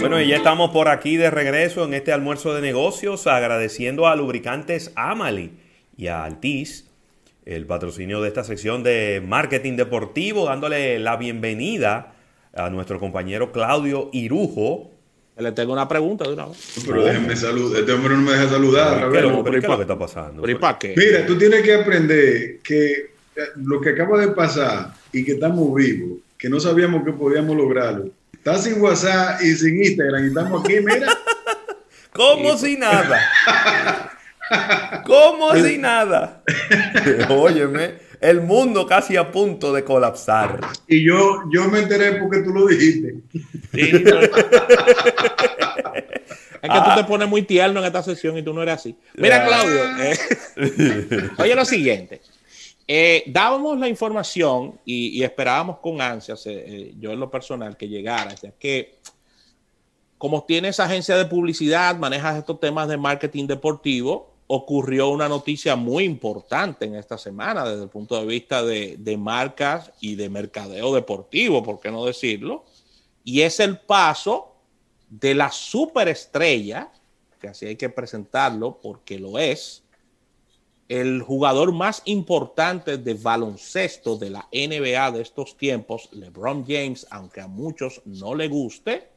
Bueno, y ya estamos por aquí de regreso en este almuerzo de negocios, agradeciendo a Lubricantes Amali y a Altiz el patrocinio de esta sección de marketing deportivo, dándole la bienvenida a nuestro compañero Claudio Irujo. Le tengo una pregunta de una vez. Pero déjenme saludar. Este hombre no me deja saludar. ¿Qué, es lo, que está pasando? Mira, tú tienes que aprender que lo que acaba de pasar y que estamos vivos, que no sabíamos que podíamos lograrlo. Estás sin WhatsApp y sin Instagram y estamos aquí, mira. ¿Cómo si nada? ¿Cómo si nada? Óyeme, el mundo casi a punto de colapsar. Y yo, yo me enteré porque tú lo dijiste. es que tú te pones muy tierno en esta sesión y tú no eres así. Mira, Claudio, eh, oye lo siguiente. Eh, dábamos la información y, esperábamos con ansias, eh, eh, yo en lo personal, que llegara, ya que como tienes agencia de publicidad, manejas estos temas de marketing deportivo, ocurrió una noticia muy importante en esta semana desde el punto de vista de, de marcas y de mercadeo deportivo, por qué no decirlo, y es el paso de la superestrella, que así hay que presentarlo porque lo es, el jugador más importante de baloncesto de la NBA de estos tiempos, LeBron James, aunque a muchos no le guste,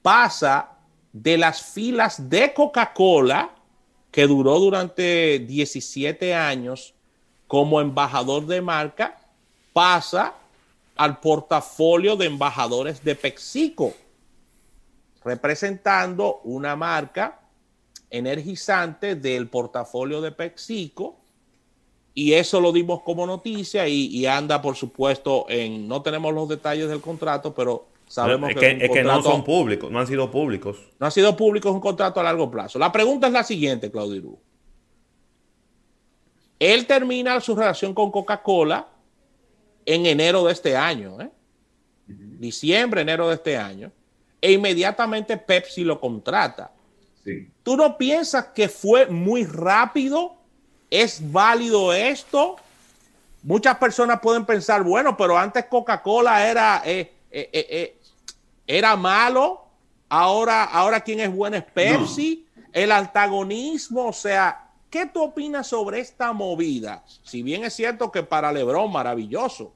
pasa de las filas de Coca-Cola, que duró durante 17 años como embajador de marca, pasa al portafolio de embajadores de PepsiCo, representando una marca energizante del portafolio de PepsiCo y eso lo dimos como noticia y, anda, por supuesto, en no tenemos los detalles del contrato, pero sabemos que, es, que no son públicos, no han sido públicos. No ha sido público, es un contrato a largo plazo. La pregunta es la siguiente, Claudio Él termina su relación con Coca-Cola en enero de este año, ¿eh? diciembre, enero de este año, e inmediatamente Pepsi lo contrata. ¿Tú no piensas que fue muy rápido? ¿Es válido esto? Muchas personas pueden pensar, bueno, pero antes Coca-Cola era, eh, eh, eh, era malo, ahora, ahora quién es bueno es Pepsi, el antagonismo, o sea, ¿qué tú opinas sobre esta movida? Si bien es cierto que para Lebron maravilloso,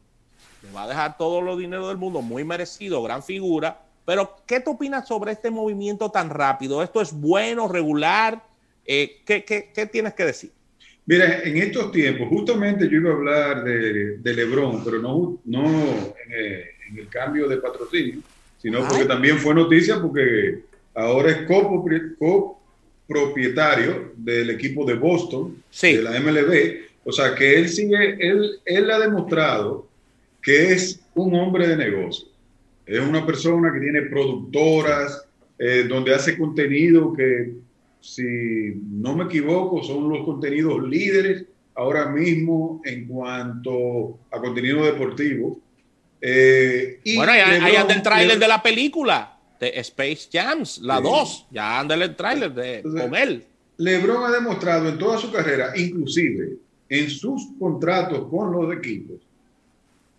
le va a dejar todo los dinero del mundo, muy merecido, gran figura, pero, ¿qué tú opinas sobre este movimiento tan rápido? ¿Esto es bueno, regular? Eh, ¿qué, tienes que decir? Mira, en estos tiempos, justamente yo iba a hablar de, de Lebron, pero no, no eh, en, el cambio de patrocinio, sino porque también fue noticia porque ahora es copropietario del equipo de Boston, de la MLB. O sea que él sigue, él, él ha demostrado que es un hombre de negocio. Es una persona que tiene productoras, eh, donde hace contenido que, si no me equivoco, son los contenidos líderes ahora mismo en cuanto a contenido deportivo. Eh, y bueno, ahí anda el tráiler de la película de Space Jams, la 2, ya anda el tráiler de con él. LeBron ha demostrado en toda su carrera, inclusive en sus contratos con los equipos,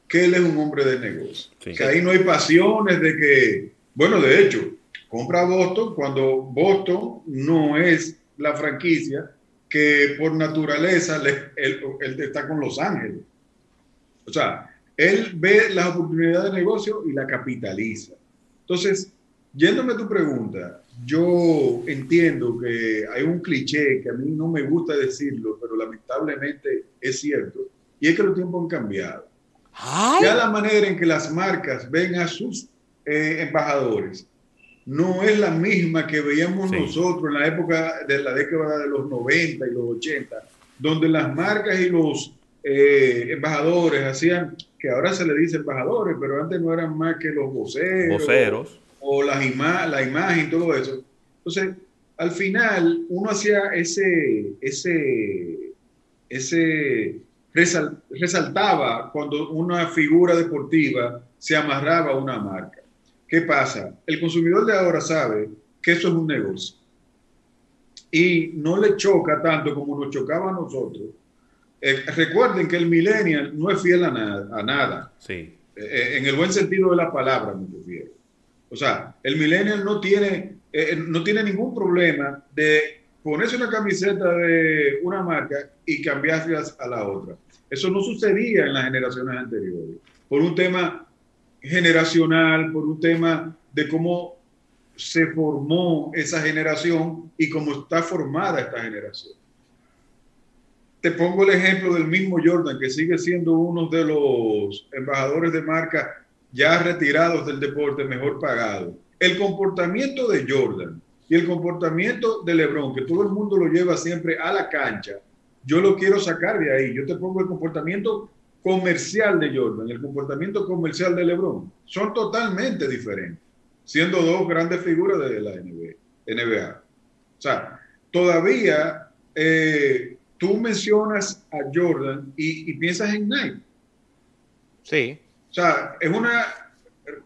que él es un hombre de negocio. Que ahí no hay pasiones de que, bueno, de hecho, compra Boston cuando Boston no es la franquicia que por naturaleza él, está con Los Ángeles. O sea, él ve las oportunidades de negocio y la capitaliza. Entonces, yéndome a tu pregunta, yo entiendo que hay un cliché que a mí no me gusta decirlo, pero lamentablemente es cierto, y es que los tiempos han cambiado. Ya la manera en que las marcas ven a sus eh, embajadores no es la misma que veíamos nosotros en la época de la década de los 90 y los 80, donde las marcas y los eh, embajadores hacían, que ahora se le dice embajadores, pero antes no eran más que los voceros, o las la imagen todo eso. Entonces, al final, uno hacía ese, ese, ese resaltaba cuando una figura deportiva se amarraba a una marca. ¿Qué pasa? El consumidor de ahora sabe que eso es un negocio y no le choca tanto como nos chocaba a nosotros. Eh, recuerden que el millennial no es fiel a nada. A nada. Sí. Eh, en el buen sentido de la palabra me refiero. O sea, el millennial no tiene, eh, no tiene ningún problema de ponerse una camiseta de una marca y cambiarla a la otra. Eso no sucedía en las generaciones anteriores, por un tema generacional, por un tema de cómo se formó esa generación y cómo está formada esta generación. Te pongo el ejemplo del mismo Jordan, que sigue siendo uno de los embajadores de marca ya retirados del deporte mejor pagado. El comportamiento de Jordan y el comportamiento de LeBron, que todo el mundo lo lleva siempre a la cancha, yo lo quiero sacar de ahí. Yo te pongo el comportamiento comercial de Jordan el comportamiento comercial de LeBron. Son totalmente diferentes, siendo dos grandes figuras de la NBA. O sea, todavía eh, tú mencionas a Jordan y, y piensas en Nike. Sí. O sea, es una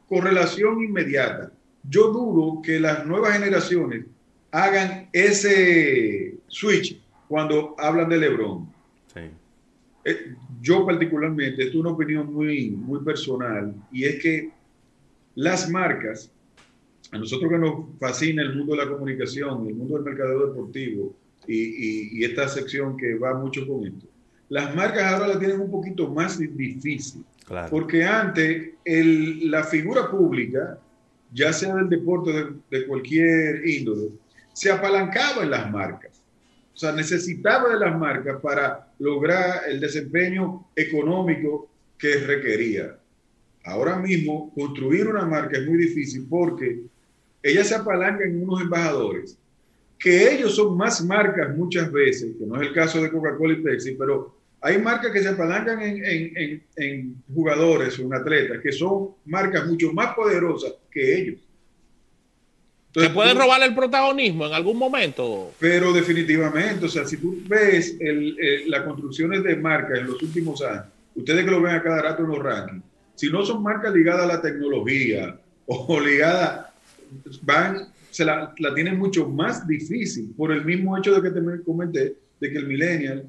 correlación inmediata. Yo dudo que las nuevas generaciones hagan ese switch cuando hablan de LeBron. Eh, yo particularmente, esto es una opinión muy, muy personal, y es que las marcas, a nosotros que nos fascina el mundo de la comunicación, el mundo del mercadeo deportivo y, esta sección que va mucho con esto, las marcas ahora la tienen un poquito más difícil. Porque antes la figura pública, ya sea del deporte de, de cualquier índole, se apalancaba en las marcas. O sea, necesitaba de las marcas para lograr el desempeño económico que requería. Ahora mismo, construir una marca es muy difícil porque ella se apalanca en unos embajadores, que ellos son más marcas muchas veces, que no es el caso de Coca-Cola y Pepsi, pero hay marcas que se apalancan en, en, en jugadores o en atletas, que son marcas mucho más poderosas que ellos. ¿Se puede robar el protagonismo en algún momento? Pero definitivamente, o sea, si tú ves el, las construcciones de marcas en los últimos años, ustedes que lo ven a cada rato en los rankings, si no son marcas ligadas a la tecnología o ligadas, van, se la, la tienen mucho más difícil por el mismo hecho de que te comenté, de que el millennial,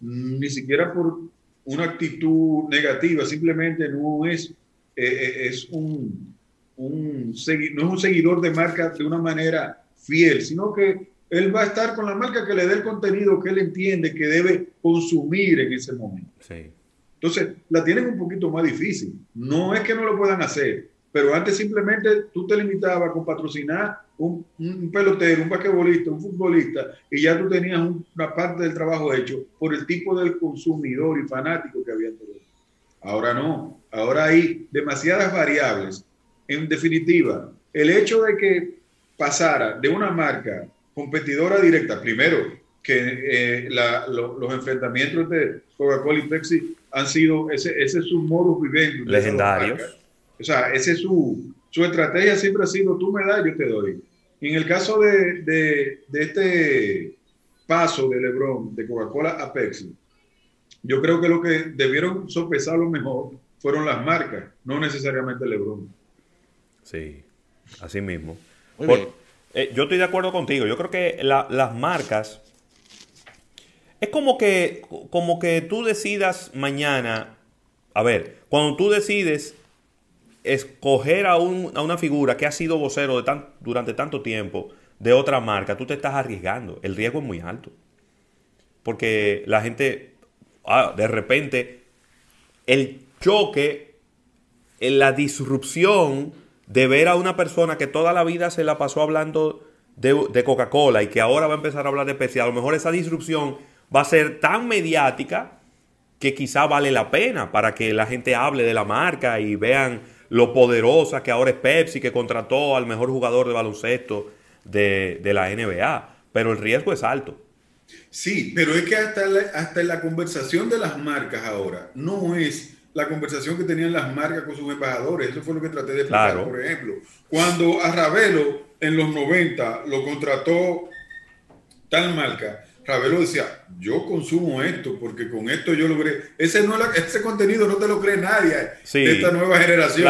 mm, ni siquiera por una actitud negativa, simplemente no es, eh, eh, es un un, no es un seguidor de marca de una manera fiel, sino que él va a estar con la marca que le dé el contenido que él entiende que debe consumir en ese momento. Entonces, la tienen un poquito más difícil. No es que no lo puedan hacer, pero antes simplemente tú te limitabas con patrocinar un, pelotero, un basquetbolista, un futbolista, y ya tú tenías una parte del trabajo hecho por el tipo del consumidor y fanático que había. Ahora no, ahora hay demasiadas variables en definitiva, el hecho de que pasara de una marca competidora directa, primero, que eh, los enfrentamientos de Coca-Cola y Pepsi han sido, ese, ese es su modus vivendi. Legendarios. O sea, ese es su, su estrategia siempre ha sido, tú me das, yo te doy. Y en el caso de, de, de este paso de LeBron, de Coca-Cola a Pepsi, yo creo que lo que debieron sopesar lo mejor fueron las marcas, no necesariamente LeBron. Sí, así mismo. Eh, yo estoy de acuerdo contigo. Yo creo que las marcas. Es como que, como que tú decidas mañana. A ver, cuando tú decides escoger a, una figura que ha sido vocero de durante tanto tiempo de otra marca, tú te estás arriesgando. El riesgo es muy alto. Porque la gente, ah, de repente, el choque, la disrupción de ver a una persona que toda la vida se la pasó hablando de, Coca-Cola y que ahora va a empezar a hablar de Pepsi, a lo mejor esa disrupción va a ser tan mediática que quizá vale la pena para que la gente hable de la marca y vean lo poderosa que ahora es Pepsi, que contrató al mejor jugador de baloncesto de, la NBA. Pero el riesgo es alto. Sí, pero es que hasta hasta en la conversación de las marcas ahora no es la conversación que tenían las marcas con sus embajadores. Eso fue lo que traté de explicar, por ejemplo. Cuando a Ravelo en los 90 lo contrató tal marca, Ravelo decía, yo consumo esto porque con esto yo logré. Ese, no ese contenido no te lo cree nadie de esta nueva generación.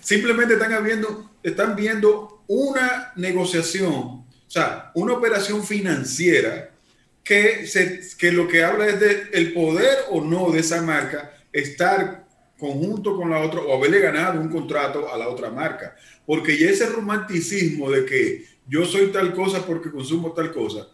Simplemente están viendo, están viendo una negociación, o sea, una operación financiera que, se, que lo que habla es de el poder o no de esa marca estar conjunto con la otra o haberle ganado un contrato a la otra marca. Porque ya ese romanticismo de que yo soy tal cosa porque consumo tal cosa,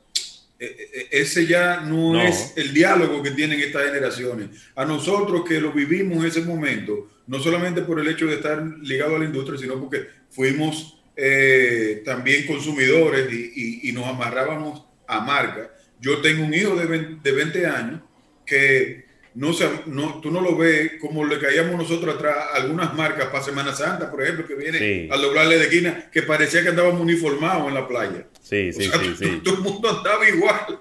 e, e, e, ese ya no, es el diálogo que tienen estas generaciones. A nosotros que lo vivimos en ese momento, no solamente por el hecho de estar ligado a la industria, sino porque fuimos eh, también consumidores y, nos amarrábamos a marca. Yo tengo un hijo de 20, de 20 años que no, no, tú no lo ves como le caíamos nosotros atrás algunas marcas para Semana Santa, por ejemplo, que viene al doblarle de esquina, que parecía que andábamos uniformados en la playa. Sí, sí, sí, Todo el mundo andaba igual.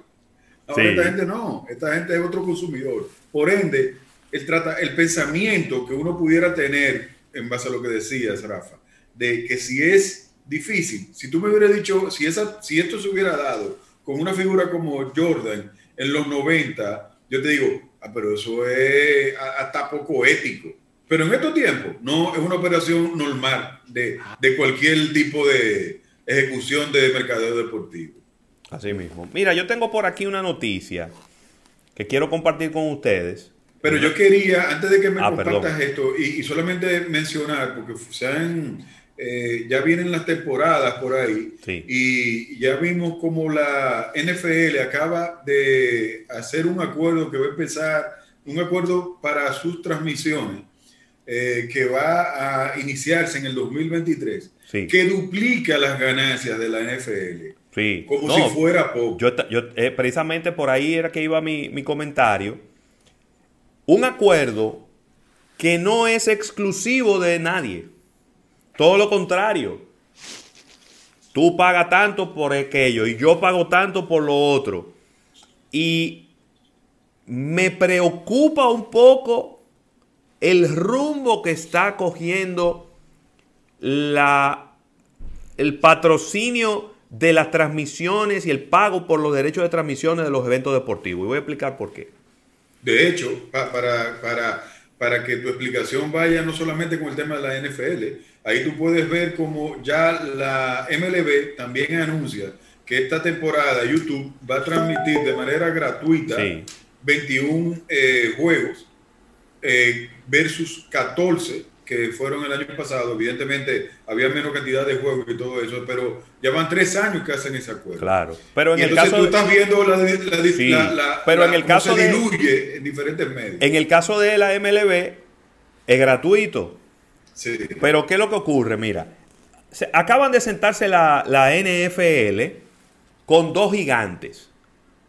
Ahora esta gente no, esta gente es otro consumidor. Por ende, el, trata, el pensamiento que uno pudiera tener, en base a lo que decías, Rafa, de que si es difícil, si tú me hubieras dicho, si, esa, si esto se hubiera dado con una figura como Jordan en los 90, yo te digo, ah, pero eso es hasta poco ético. Pero en estos tiempos, no es una operación normal de, de cualquier tipo de ejecución de mercadeo deportivo. Así mismo. Mira, yo tengo por aquí una noticia que quiero compartir con ustedes. Pero yo quería, antes de que me ah, compartas esto, y, solamente mencionar, porque sean, eh, ya vienen las temporadas por ahí, y ya vimos como la NFL acaba de hacer un acuerdo que va a empezar, un acuerdo para sus transmisiones, eh, que va a iniciarse en el 2023, que duplica las ganancias de la NFL. Sí. Como si fuera poco. Yo, eh, precisamente por ahí era que iba mi, mi comentario. Un acuerdo que no es exclusivo de nadie. Todo lo contrario. Tú pagas tanto por aquello y yo pago tanto por lo otro. Y me preocupa un poco el rumbo que está cogiendo la, el patrocinio de las transmisiones y el pago por los derechos de transmisiones de los eventos deportivos. Y voy a explicar por qué. De hecho, para, para, para que tu explicación vaya no solamente con el tema de la NFL, ahí tú puedes ver como ya la MLB también anuncia que esta temporada YouTube va a transmitir de manera gratuita 21 eh, juegos eh, versus 14 que fueron el año pasado, evidentemente había menos cantidad de juegos y todo eso, pero ya van tres años que hacen ese acuerdo. Claro, pero en el caso tú estás viendo la, la, pero en el caso se diluye en diferentes medios. En el caso de la MLB es gratuito. Sí. Pero ¿qué es lo que ocurre? Mira, se, acaban de sentarse la, la NFL con dos gigantes.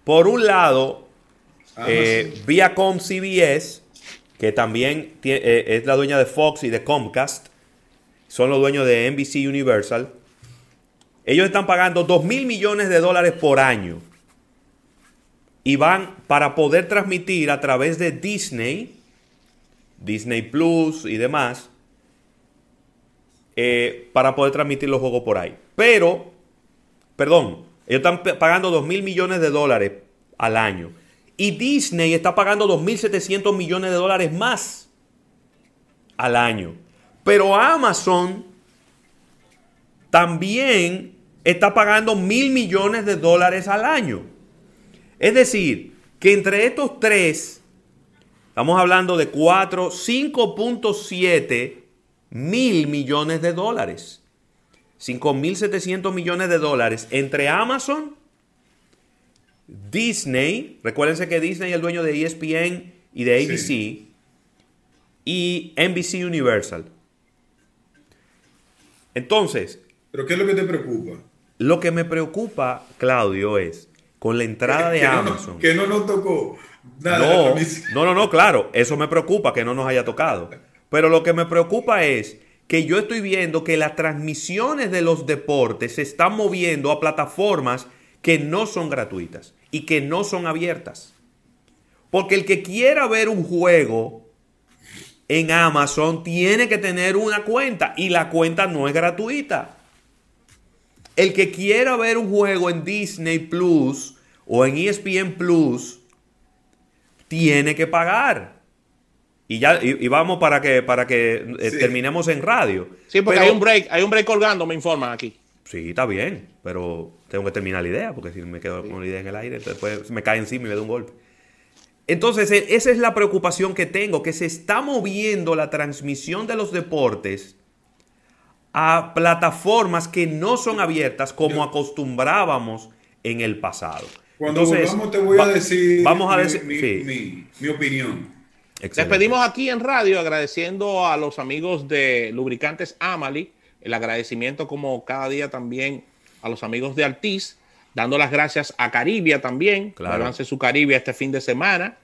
Por un lado, ah, eh, Viacom CBS que también eh, es la dueña de Fox y de Comcast, son los dueños de NBC Universal. Ellos están pagando 2 mil millones de dólares por año y van para poder transmitir a través de Disney, Disney Plus y demás, eh, para poder transmitir los juegos por ahí. Pero, perdón, ellos están pagando 2 mil millones de dólares al año. Y Disney está pagando 2.700 millones de dólares más al año. Pero Amazon también está pagando mil millones de dólares al año. Es decir, que entre estos tres, estamos hablando de 4, 5.7 mil millones de dólares. 5.700 millones de dólares entre Amazon Disney, recuérdense que Disney es el dueño de ESPN y de ABC y NBC Universal. Entonces. ¿Pero qué es lo que te preocupa? Lo que me preocupa, Claudio, es con la entrada de Amazon. que no nos tocó nada. No, no, no, claro, eso me preocupa que no nos haya tocado. Pero lo que me preocupa es que yo estoy viendo que las transmisiones de los deportes se están moviendo a plataformas que no son gratuitas y que no son abiertas. Porque el que quiera ver un juego en Amazon tiene que tener una cuenta y la cuenta no es gratuita. El que quiera ver un juego en Disney Plus o en ESPN Plus tiene que pagar. Y ya y, vamos para que para que eh, terminemos en radio. Sí, porque hay un break, hay un break colgando, me informan aquí. Sí, está bien, pero tengo que terminar la idea, porque si me quedo con la idea en el aire, después me cae encima y me da un golpe. Entonces, e, esa es la preocupación que tengo, que se está moviendo la transmisión de los deportes a plataformas que no son abiertas como acostumbrábamos en el pasado. Cuando volvamos te voy a decir, vamos a decir mi, opinión. Despedimos aquí en radio agradeciendo a los amigos de Lubricantes Amali, el agradecimiento como cada día también a los amigos de Altiz, dando las gracias a Caribia también, claro. su Caribia este fin de semana,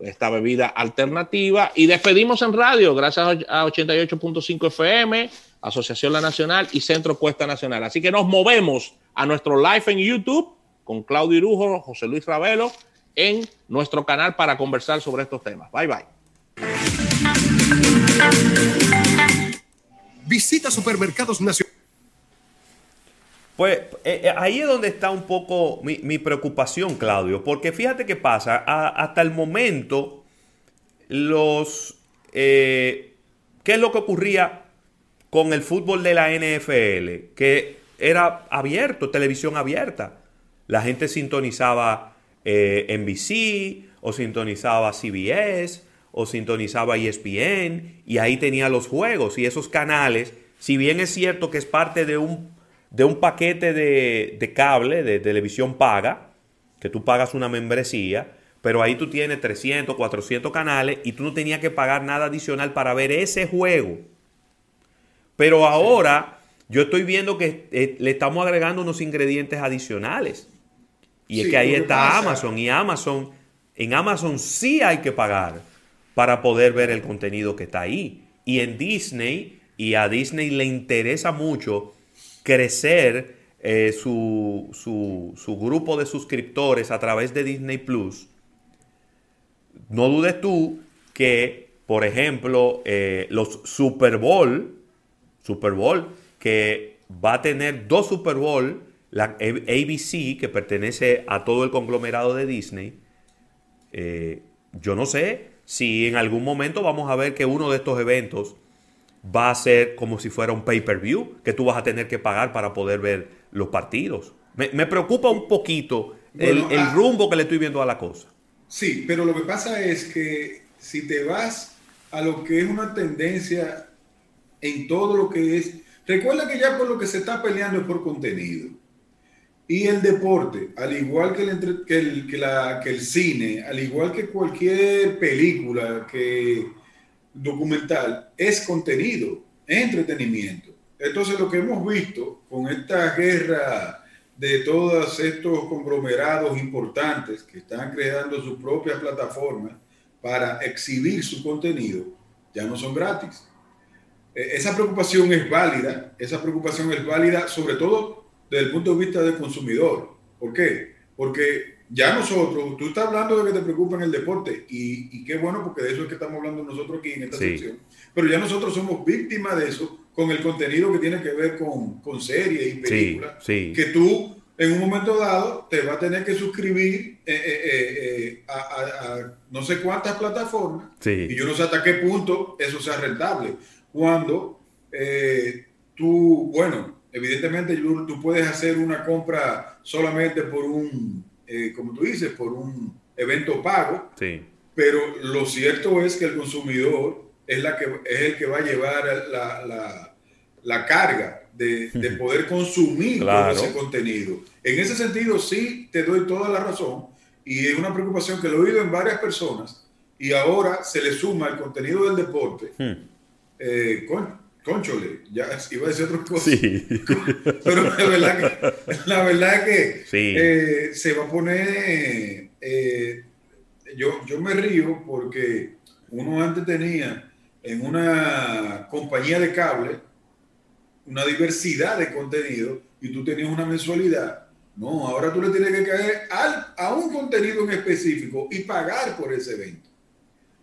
esta bebida alternativa. Y despedimos en radio, gracias a 88.5 FM, Asociación La Nacional y Centro Cuesta Nacional. Así que nos movemos a nuestro live en YouTube con Claudio Irujo, José Luis Ravelo, en nuestro canal para conversar sobre estos temas. Bye bye. Visita Supermercados Nacional. Pues eh, eh, ahí es donde está un poco mi, preocupación, Claudio, porque fíjate qué pasa, hasta el momento, los... Eh, ¿Qué es lo que ocurría con el fútbol de la NFL? Que era abierto, televisión abierta. La gente sintonizaba eh, NBC o sintonizaba CBS o sintonizaba ESPN y ahí tenía los juegos y esos canales, si bien es cierto que es parte de un, de un paquete de, de cable, de televisión paga, que tú pagas una membresía, pero ahí tú tienes 300, 400 canales y tú no tenías que pagar nada adicional para ver ese juego. Pero ahora yo estoy viendo que eh, le estamos agregando unos ingredientes adicionales. Y es que ahí está Amazon y Amazon, en Amazon sí hay que pagar para poder ver el contenido que está ahí. Y en Disney, y a Disney le interesa mucho crecer eh, su, su, grupo de suscriptores a través de Disney Plus. No dudes tú que, por ejemplo, eh, los Super Bowl, Super Bowl, que va a tener dos Super Bowl, la ABC, que pertenece a todo el conglomerado de Disney, eh, yo no sé si en algún momento vamos a ver que uno de estos eventos va a ser como si fuera un pay-per-view, que tú vas a tener que pagar para poder ver los partidos. Me, preocupa un poquito el, ah, rumbo que le estoy viendo a la cosa. Sí, pero lo que pasa es que si te vas a lo que es una tendencia en todo lo que es, recuerda que ya por lo que se está peleando es por contenido. Y el deporte, al igual que el, que el, que la, que el cine, al igual que cualquier película, que documental, es contenido, es entretenimiento. Entonces lo que hemos visto con esta guerra de todos estos conglomerados importantes que están creando sus propias plataformas para exhibir su contenido, ya no son gratis. E, esa preocupación es válida, esa preocupación es válida sobre todo desde el punto de vista del consumidor. ¿Por qué? Porque ya nosotros, tú estás hablando de que te preocupa en el deporte y, qué bueno porque de eso es que estamos hablando nosotros aquí en esta sección, pero ya nosotros somos víctimas de eso con el contenido que tiene que ver con, con series y películas, que tú en un momento dado te vas a tener que suscribir eh, eh, eh, a, no sé cuántas plataformas y yo no sé hasta qué punto eso sea rentable. Cuando tú, bueno, evidentemente tú puedes hacer una compra solamente por un, eh, como tú dices, por un evento pago, sí. pero lo cierto es que el consumidor es, la que, es el que va a llevar la, la, la carga de, de, poder consumir todo ese contenido. En ese sentido, sí te doy toda la razón y es una preocupación que lo he oído en varias personas y ahora se le suma el contenido del deporte. Hmm. Eh, conchole, ya iba a decir otra cosa. Sí. Pero la verdad que, la verdad que eh, se va a poner. Eh, yo, yo me río porque uno antes tenía en una compañía de cable una diversidad de contenido y tú tenías una mensualidad. No, ahora tú le tienes que caer al, a un contenido en específico y pagar por ese evento.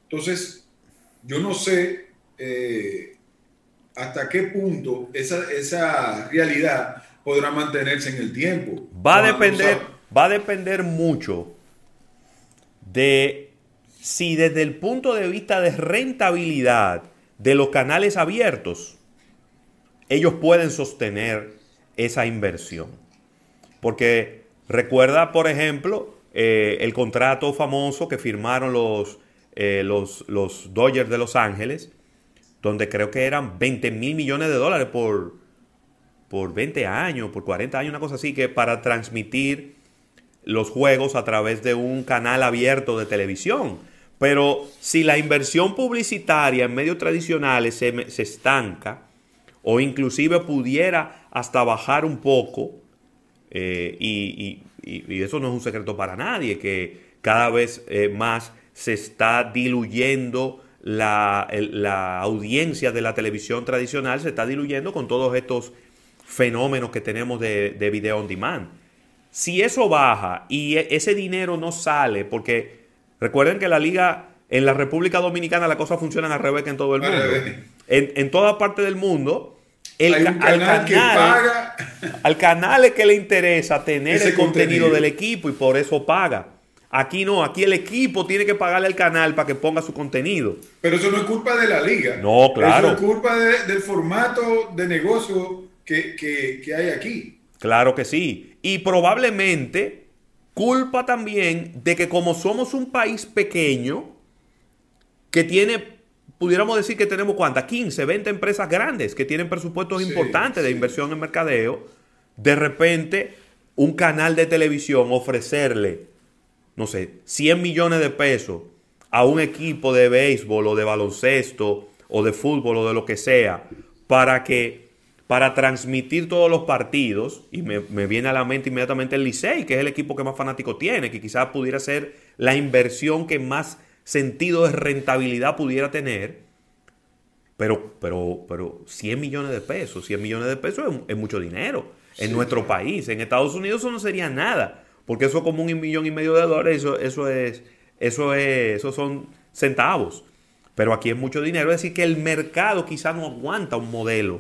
Entonces, yo no sé. Eh, hasta qué punto esa, esa realidad podrá mantenerse en el tiempo. Va a depender, va a depender mucho de si desde el punto de vista de rentabilidad de los canales abiertos, ellos pueden sostener esa inversión. Porque recuerda, por ejemplo, eh, el contrato famoso que firmaron los, eh, los, los Dodgers de Los Ángeles, donde creo que eran 20 mil millones de dólares por, por 20 años, por 40 años, una cosa así, que para transmitir los juegos a través de un canal abierto de televisión. Pero si la inversión publicitaria en medios tradicionales se, se estanca, o inclusive pudiera hasta bajar un poco, eh, y, eso no es un secreto para nadie, que cada vez eh, más se está diluyendo la, audiencia de la televisión tradicional, se está diluyendo con todos estos fenómenos que tenemos de, de video on demand. Si eso baja y e, ese dinero no sale, porque recuerden que la liga en la República Dominicana la cosa funciona al revés que en todo el mundo. En, en toda parte del mundo el, al, canal, que paga. al canal es que le interesa tener el contenido, del equipo y por eso paga. Aquí no, aquí el equipo tiene que pagarle al canal para que ponga su contenido. Pero eso no es culpa de la liga. No, claro. Eso es culpa del formato de negocio que, que hay aquí. Claro que sí. Y probablemente culpa también de que como somos un país pequeño que tiene pudiéramos decir que tenemos cuántas, 15, 20 empresas grandes que tienen presupuestos importantes de inversión en mercadeo, de repente un canal de televisión ofrecerle, no sé, 100 millones de pesos a un equipo de béisbol o de baloncesto o de fútbol o de lo que sea, para que para transmitir todos los partidos, y me, me, viene a la mente inmediatamente el Licey, que es el equipo que más fanático tiene, que quizás pudiera ser la inversión que más sentido de rentabilidad pudiera tener, pero, pero, pero 100 millones de pesos, 100 millones de pesos es, mucho dinero en nuestro país. En Estados Unidos eso no sería nada, porque eso es como un millón y medio de dólares, eso, eso es, eso es, eso son centavos. Pero aquí es mucho dinero, es decir, que el mercado quizá no aguanta un modelo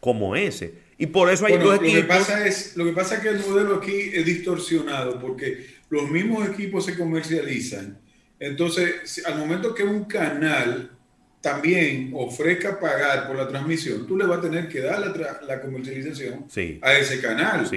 como ese. Y por eso hay dos equipos. Lo que, pasa es, lo que pasa es que el modelo aquí es distorsionado, porque los mismos equipos se comercializan entonces, al momento que un canal también ofrezca pagar por la transmisión, tú le vas a tener que dar la, comercialización a ese canal.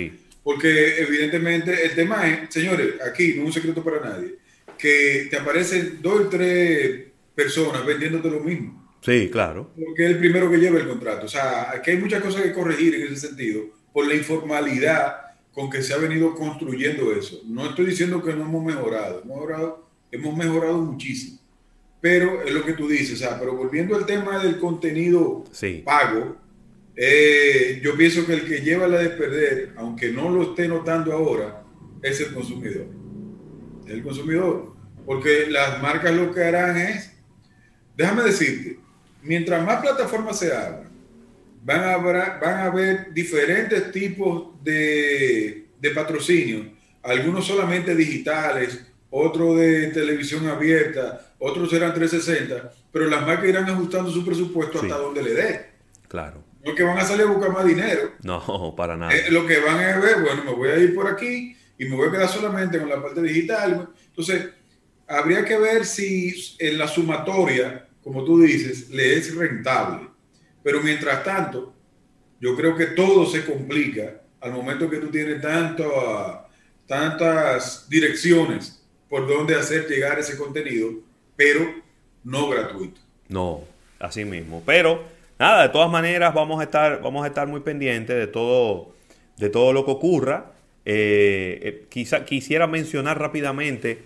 Porque evidentemente el tema es, señores, aquí no es un secreto para nadie, que te aparecen dos o tres personas vendiéndote lo mismo. Sí, claro. Porque es el primero que lleva el contrato. O sea, aquí hay muchas cosas que corregir en ese sentido por la informalidad con que se ha venido construyendo eso. No estoy diciendo que no hemos mejorado, hemos mejorado hemos mejorado muchísimo. Pero es lo que tú dices, o sea, pero volviendo al tema del contenido pago, eh, yo pienso que el que lleva la de perder, aunque no lo esté notando ahora, es el consumidor. El consumidor. Porque las marcas lo que harán es, déjame decirte, mientras más plataformas se abran, van a, van a haber diferentes tipos de, de patrocinio, algunos solamente digitales, otro de televisión abierta, otros serán 360, pero las marcas irán ajustando su presupuesto hasta donde le dé. Claro. No que van a salir a buscar más dinero. No, para nada. Eh, lo que van a ver, bueno, me voy a ir por aquí y me voy a quedar solamente con la parte digital. Entonces, habría que ver si en la sumatoria, como tú dices, le es rentable. Pero mientras tanto, yo creo que todo se complica al momento que tú tienes tanto, tantas direcciones por dónde hacer llegar ese contenido, pero no gratuito. No, así mismo. Pero nada, de todas maneras vamos a estar, vamos a estar muy pendientes de todo, de todo lo que ocurra. Eh, eh, quizá, quisiera mencionar rápidamente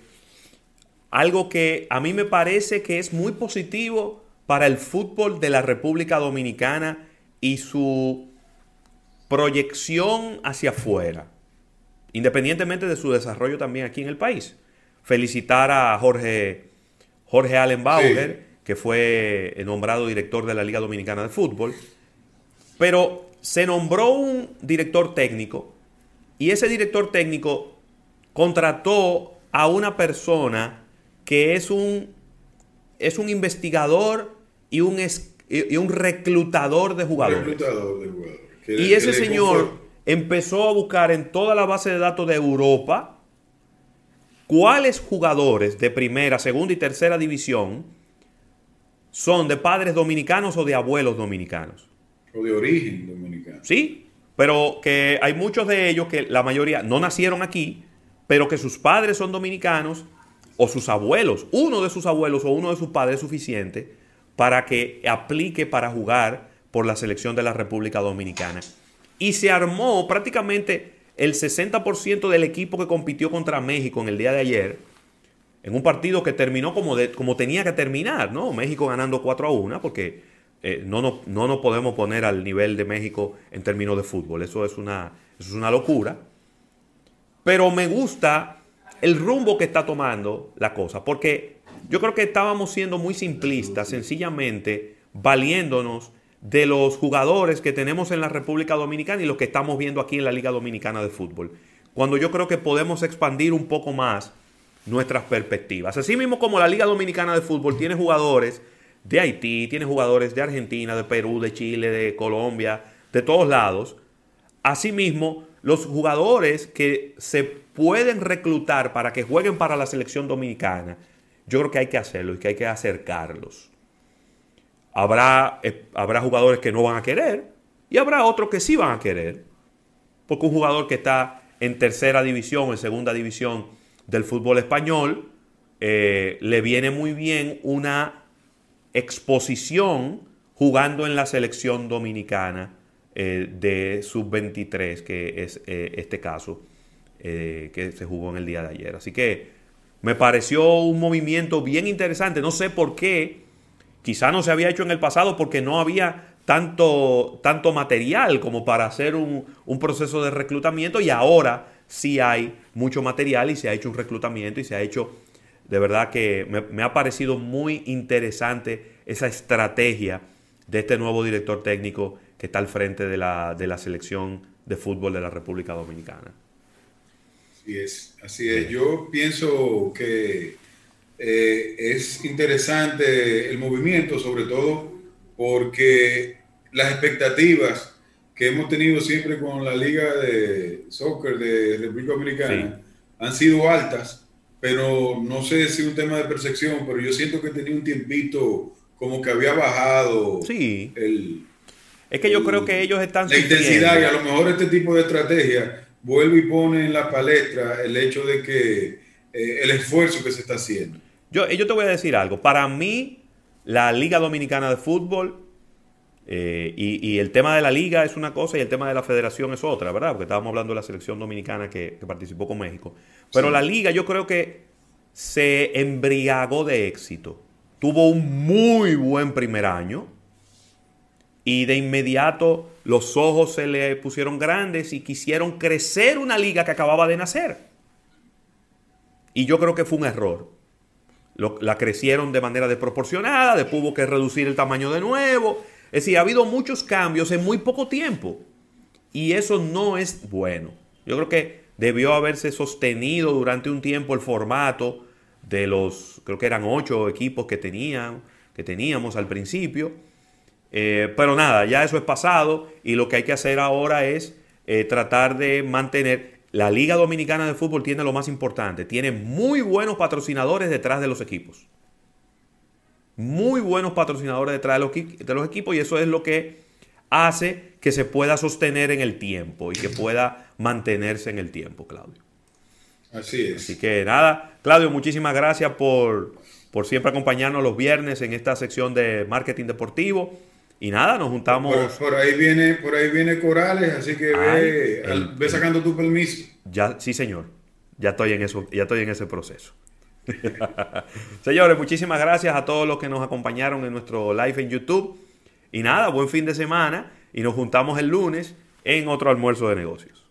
algo que a mí me parece que es muy positivo para el fútbol de la República Dominicana y su proyección hacia afuera, independientemente de su desarrollo también aquí en el país felicitar a Jorge, Jorge Allen Bauer, que fue nombrado director de la Liga Dominicana de Fútbol. Pero se nombró un director técnico y ese director técnico contrató a una persona que es un, es un investigador y un, y un reclutador de jugadores. Reclutador de jugadores. y ese señor empezó a buscar en toda la base de datos de Europa cuáles jugadores de primera, segunda y tercera división son de padres dominicanos o de abuelos dominicanos. O de origen dominicano. Sí, pero que hay muchos de ellos que la mayoría no nacieron aquí, pero que sus padres son dominicanos o sus abuelos, uno de sus abuelos o uno de sus padres es suficiente para que aplique para jugar por la selección de la República Dominicana. Y se armó prácticamente el 60% del equipo que compitió contra México en el día de ayer, en un partido que terminó como, como tenía que terminar, ¿no? México ganando 4 a 1, porque eh, no, no, no, nos podemos poner al nivel de México en términos de fútbol, eso es una, eso es una locura. Pero me gusta el rumbo que está tomando la cosa, porque yo creo que estábamos siendo muy simplistas, sencillamente valiéndonos de los jugadores que tenemos en la República Dominicana y los que estamos viendo aquí en la Liga Dominicana de Fútbol. Cuando yo creo que podemos expandir un poco más nuestras perspectivas. Así mismo como la Liga Dominicana de Fútbol tiene jugadores de Haití, tiene jugadores de Argentina, de Perú, de Chile, de Colombia, de todos lados. Asimismo, los jugadores que se pueden reclutar para que jueguen para la selección dominicana, yo creo que hay que hacerlo y que hay que acercarlos. Habrá, eh, habrá jugadores que no van a querer y habrá otros que sí van a querer. Porque un jugador que está en tercera división en segunda división del fútbol español, eh, le viene muy bien una exposición jugando en la selección dominicana eh, de sub-23, que es este caso que se jugó en el día de ayer. Así que me pareció un movimiento bien interesante. No sé por qué Quizá no se había hecho en el pasado porque no había tanto, tanto material como para hacer un, proceso de reclutamiento y ahora sí hay mucho material y se ha hecho un reclutamiento y se ha hecho, de verdad que me, ha parecido muy interesante esa estrategia de este nuevo director técnico que está al frente de la, de la selección de fútbol de la República Dominicana. Así es, así es. Yo pienso que eh, es interesante el movimiento, sobre todo porque las expectativas que hemos tenido siempre con la Liga de Soccer de República Dominicana han sido altas, pero no sé si es un tema de percepción, pero yo siento que tenía un tiempito como que había bajado sí. el... Es que yo creo que ellos están... La intensidad y a lo mejor este tipo de estrategia vuelve y pone en la palestra el hecho de que eh, el esfuerzo que se está haciendo. Yo, yo te voy a decir algo. Para mí, la Liga Dominicana de Fútbol eh, y, el tema de la liga es una cosa y el tema de la federación es otra, ¿verdad? Porque estábamos hablando de la selección dominicana que, participó con México. Pero la liga yo creo que se embriagó de éxito. Tuvo un muy buen primer año y de inmediato los ojos se le pusieron grandes y quisieron crecer una liga que acababa de nacer. Y yo creo que fue un error la crecieron de manera desproporcionada, después hubo que reducir el tamaño de nuevo. Es decir, ha habido muchos cambios en muy poco tiempo. Y eso no es bueno. Yo creo que debió haberse sostenido durante un tiempo el formato de los, creo que eran ocho equipos que, tenían, que teníamos al principio. Eh, pero nada, ya eso es pasado y lo que hay que hacer ahora es eh, tratar de mantener la Liga Dominicana de Fútbol tiene lo más importante, tiene muy buenos patrocinadores detrás de los equipos. Muy buenos patrocinadores detrás de los, de los equipos y eso es lo que hace que se pueda sostener en el tiempo y que pueda mantenerse en el tiempo, Claudio. Así es. Así que nada, Claudio, muchísimas gracias por, por siempre acompañarnos los viernes en esta sección de marketing deportivo. Y nada, nos juntamos. Por, ahí viene, por ahí viene Corales, así que ve, sacando tu permiso. Ya, sí, señor. Ya estoy en eso, ya estoy en ese proceso. Señores, muchísimas gracias a todos los que nos acompañaron en nuestro live en YouTube. Y nada, buen fin de semana y nos juntamos el lunes en otro almuerzo de negocios.